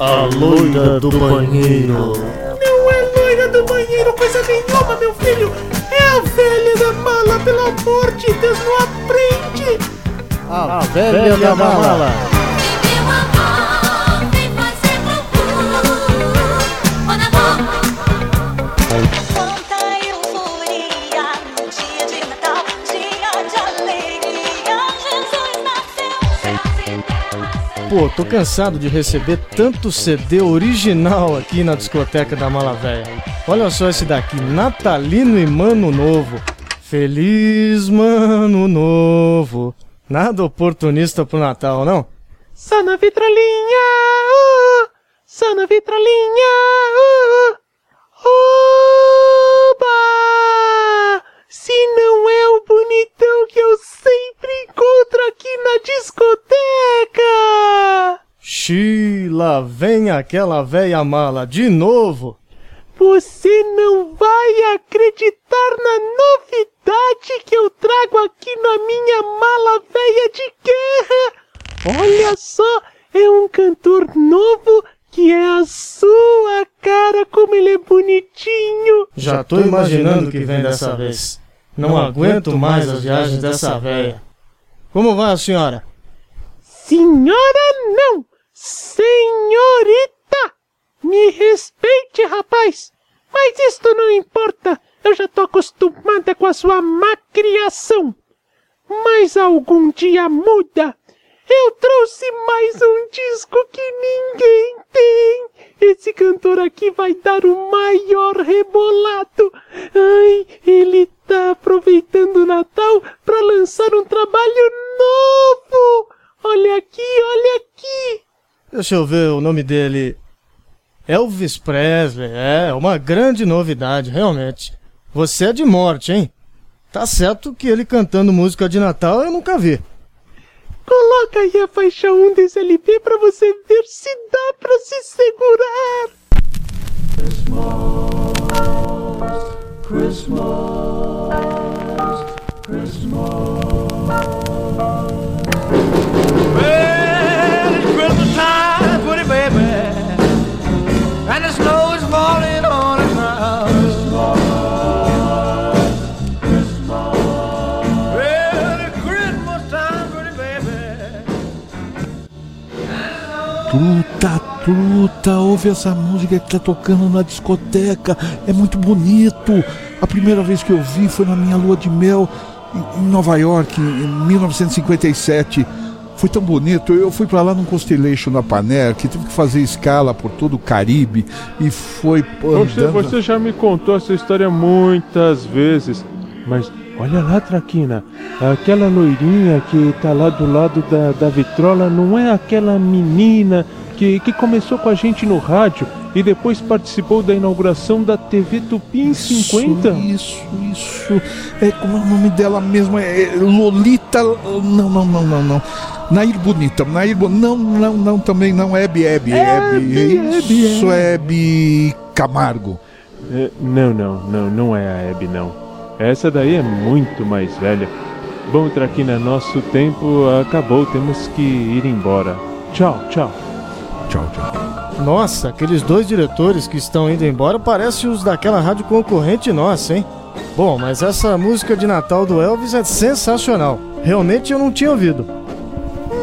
A loira do banheiro. Não é loira do banheiro, coisa nenhuma, meu filho. É a velha da mala, pelo amor de Deus, não aprende. A, a velha, velha da mala. mala. Pô, tô cansado de receber tanto CD original aqui na discoteca da Mala Véia. Olha só esse daqui, Natalino e Mano Novo. Feliz Mano Novo. Nada oportunista pro Natal, não? Só na vitrolinha, uh, só na vitrolinha, uh, oba! Se não é o bonitão que eu sempre encontro aqui na discoteca! Lá vem aquela velha mala de novo! Você não vai acreditar na novidade que eu trago aqui na minha mala velha de guerra! Olha só, é um cantor novo que é a sua cara, como ele é bonitinho! Já tô imaginando o que vem dessa vez. Não aguento mais as viagens dessa véia. Como vai a senhora? Senhora não! Senhorita! Me respeite, rapaz! Mas isto não importa. Eu já tô acostumada com a sua macriação. Mas algum dia muda. Eu trouxe mais um disco que ninguém tem. Esse cantor aqui vai dar o maior rebolado. Ai, ele tá aproveitando o Natal para lançar um trabalho novo. Olha aqui, olha aqui. Deixa eu ver o nome dele. Elvis Presley, é uma grande novidade, realmente. Você é de morte, hein? Tá certo que ele cantando música de Natal eu nunca vi. Coloca aí a faixa 1 desse LP pra você ver se dá pra se segurar. Christmas, Christmas, Christmas. Truta, ouve essa música que tá tocando na discoteca, é muito bonito. A primeira vez que eu vi foi na minha lua de mel em Nova York, em 1957. Foi tão bonito. Eu fui para lá num Constellation na Paner, que tive que fazer escala por todo o Caribe e foi. Você, você já me contou essa história muitas vezes, mas Olha lá, Traquina, aquela loirinha que tá lá do lado da, da vitrola não é aquela menina que, que começou com a gente no rádio e depois participou da inauguração da TV Tupi em isso, 50? Isso, isso. É como é o nome dela mesmo? É Lolita. Não, não, não, não, não. Nair Bonita. Nair Bonita. Não, não, não, também não. Hebe, Hebe, Hebe. Isso é Hebe Camargo. É, não, não, não, não é a Hebe, não. Essa daí é muito mais velha. Bom, Traquina, nosso tempo acabou, temos que ir embora. Tchau, tchau. Tchau, tchau. Nossa, aqueles dois diretores que estão indo embora parecem os daquela rádio concorrente nossa, hein? Bom, mas essa música de Natal do Elvis é sensacional. Realmente eu não tinha ouvido.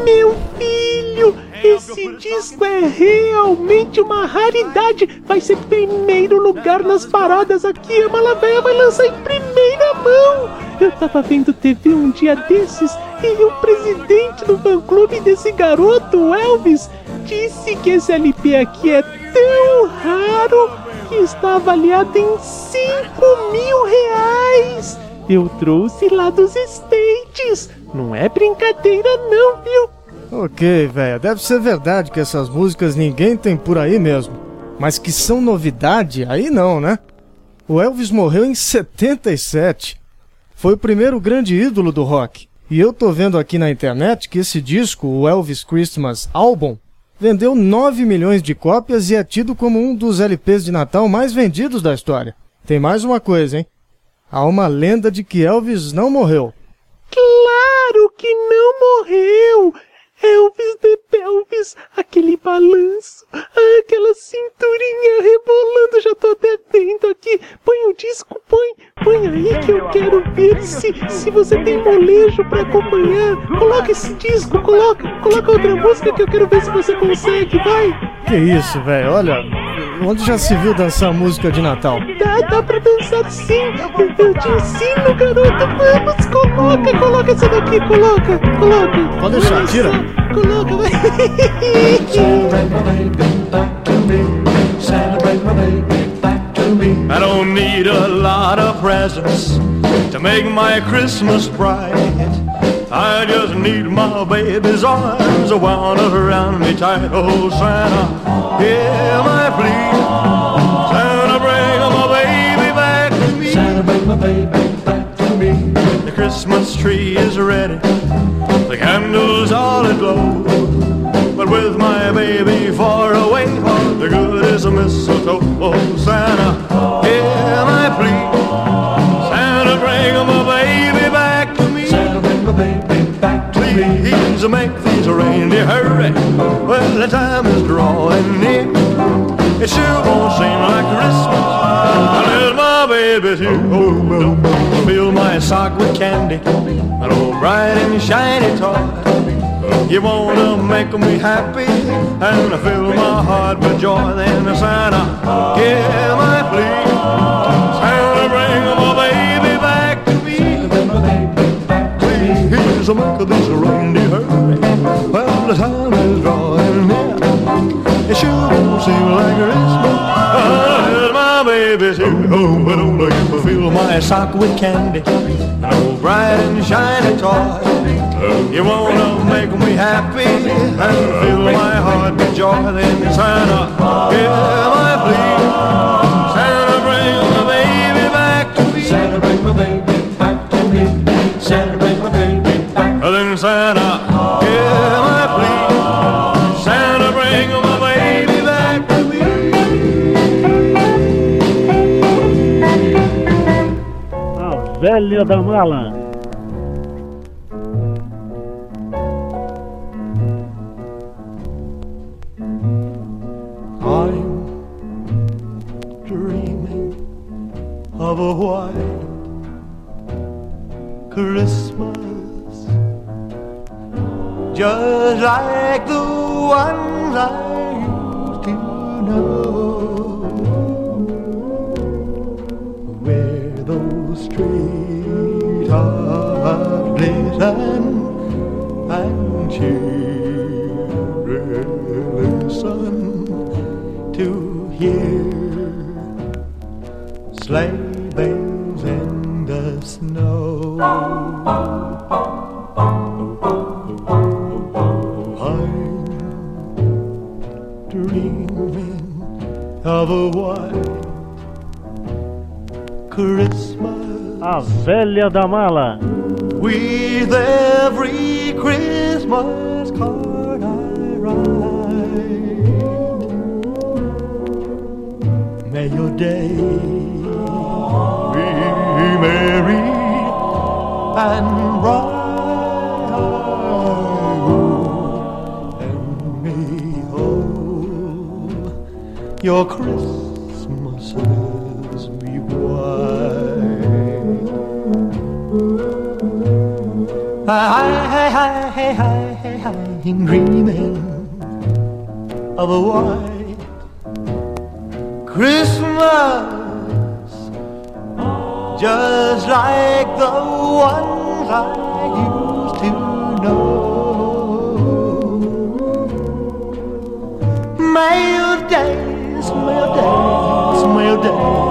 Meu filho, esse disco é realmente uma raridade. Vai ser primeiro lugar nas paradas aqui. A Malavéia vai lançar em primeira mão. Eu tava vendo TV um dia desses e o presidente do fã-clube desse garoto, Elvis, disse que esse LP aqui é tão raro que está avaliado em 5 mil reais. Eu trouxe lá dos States. Não é brincadeira não, viu? Ok, velho, deve ser verdade que essas músicas ninguém tem por aí mesmo. Mas que são novidade, aí não, né? O Elvis morreu em 77. Foi o primeiro grande ídolo do rock. E eu tô vendo aqui na internet que esse disco, o Elvis Christmas Album, vendeu 9 milhões de cópias e é tido como um dos LPs de Natal mais vendidos da história. Tem mais uma coisa, hein? Há uma lenda de que Elvis não morreu. Claro que não morreu! Elvis de Pelvis balanço. Ah, aquela cinturinha rebolando, já tô até vendo aqui. Põe o disco, põe, põe aí que eu quero ver se, se você tem molejo pra acompanhar. Coloca esse disco, coloca, coloca outra música que eu quero ver se você consegue, vai. Que isso, velho? Olha, onde já se viu dançar música de Natal? Dá, dá pra dançar sim. Eu te ensino, garoto. Vamos, coloca, coloca essa daqui, coloca, coloca. Pode deixar, tira. Coloca, vai. I don't need a lot of presents to make my Christmas bright. I just need my baby's arms wound around me tight. Oh, Santa, hear my plea. Santa, bring my baby back to me. Santa, bring my baby back to me. The Christmas tree is ready. The candles all aglow. With my baby far away, the good is a mistletoe. Oh, Santa, hear my plea. Santa, bring my baby back to me. Santa, bring my baby back to me. Please make these reindeer hurry. Well, the time is drawing near. It sure won't seem like Christmas unless my baby's here. Oh, oh, oh, fill my sock with candy, an old bright and shiny toy. You wanna make me happy and fill my heart with joy. Then Santa, give my plea. Santa, bring my baby back to me. Please make this reindeer hurry. Well, the time is drawing near. It sure won't seem like Christmas baby's here. Oh, but only you fill my sock with candy, an old bright and shiny toy. You wanna make me happy and fill my heart with joy. Then Santa, hear my plea. Santa, bring my baby back to me. Santa, bring my baby back to me. Santa, bring my baby back. Then Santa, velha da mala. I'm dreaming of a white Christmas, just like the ones I those streets are and children A velha da mala. With every Christmas card I write, may your day be merry and bright, and may all your Christmases Hi, hi, hi, hi, I'm dreaming of a white Christmas, just like the ones I used to know. Your days, your days, your days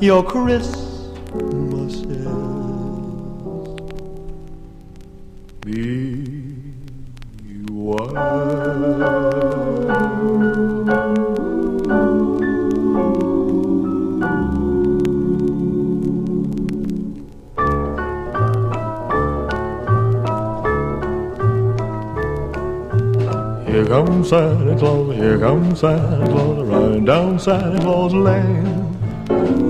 your Christmases be Here comes Santa Claus, here comes Santa Claus, riding down Santa Claus Lane.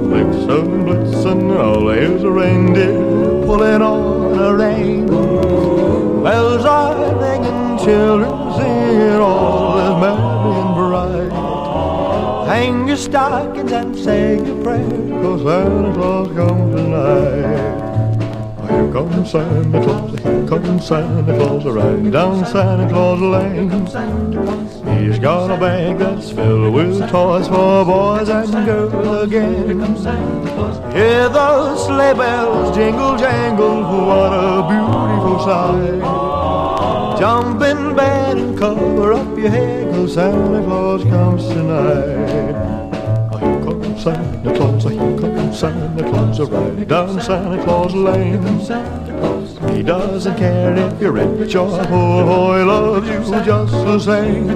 Blitzen, blitzen, all here's a reindeer pulling on a rein. Bells are ringing, children singing, all is merry and bright. Hang your stockings and say your prayers, cause Santa Claus comes tonight. Here comes Santa Claus, here comes Santa Claus, riding down Santa Claus Lane. He's got a bag that's filled with toys for boys and girls again. Hear those sleigh bells jingle jangle, what a beautiful sight. Jump in bed and cover up your head, cause Santa Claus comes tonight. Santa Claus, here comes Santa Claus, right down Santa Claus Lane. He doesn't care if you're rich or poor, he loves you just the same.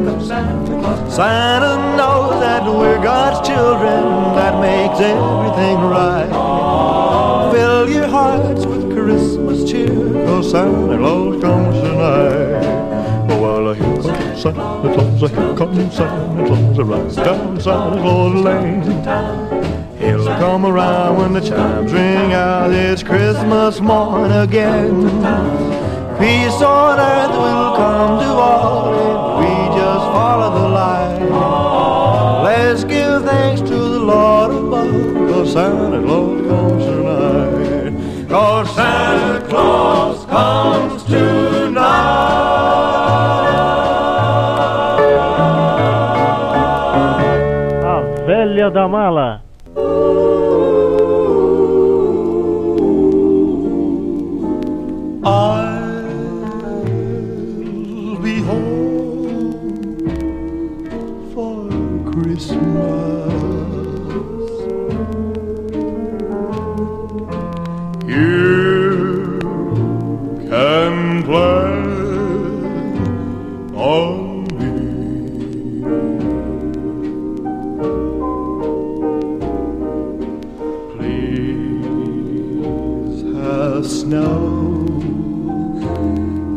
Santa knows that we're God's children, that makes everything right. Fill your hearts with Christmas cheer, cause Santa Claus comes tonight. Well, here comes Santa Claus, here comes Santa Claus, right down Santa Claus Lane. He'll come around when the chimes ring out, it's Christmas morn again. Peace on earth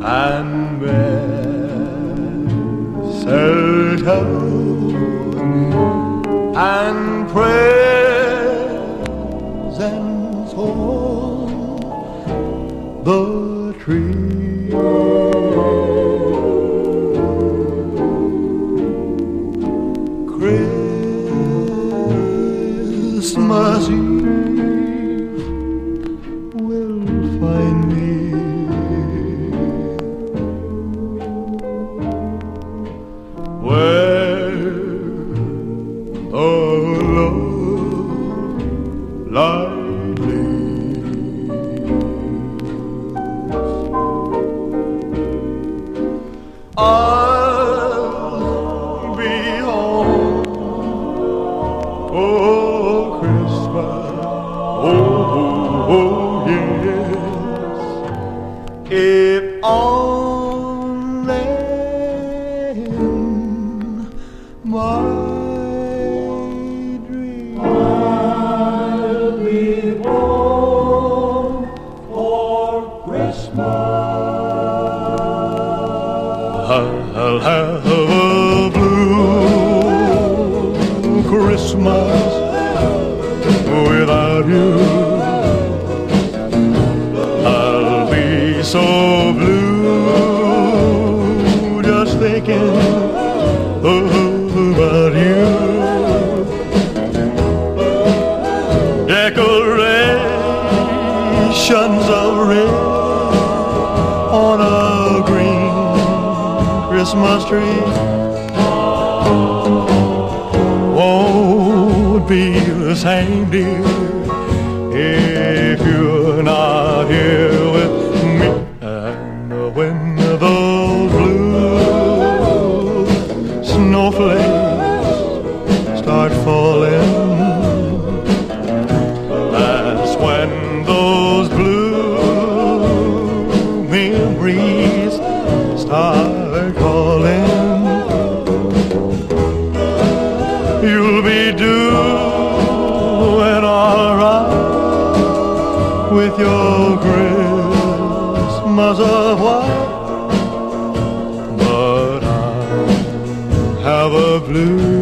and mistletoe and presents on the tree. If only Christmas tree won't be the same, dear, Christmas of white, but I have a blue,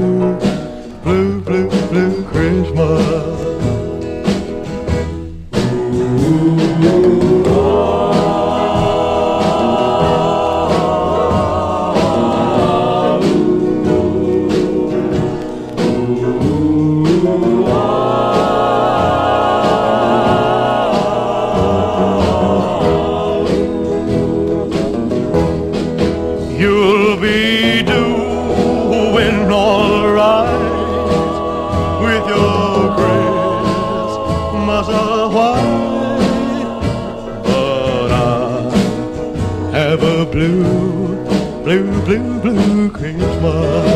blue Christmas.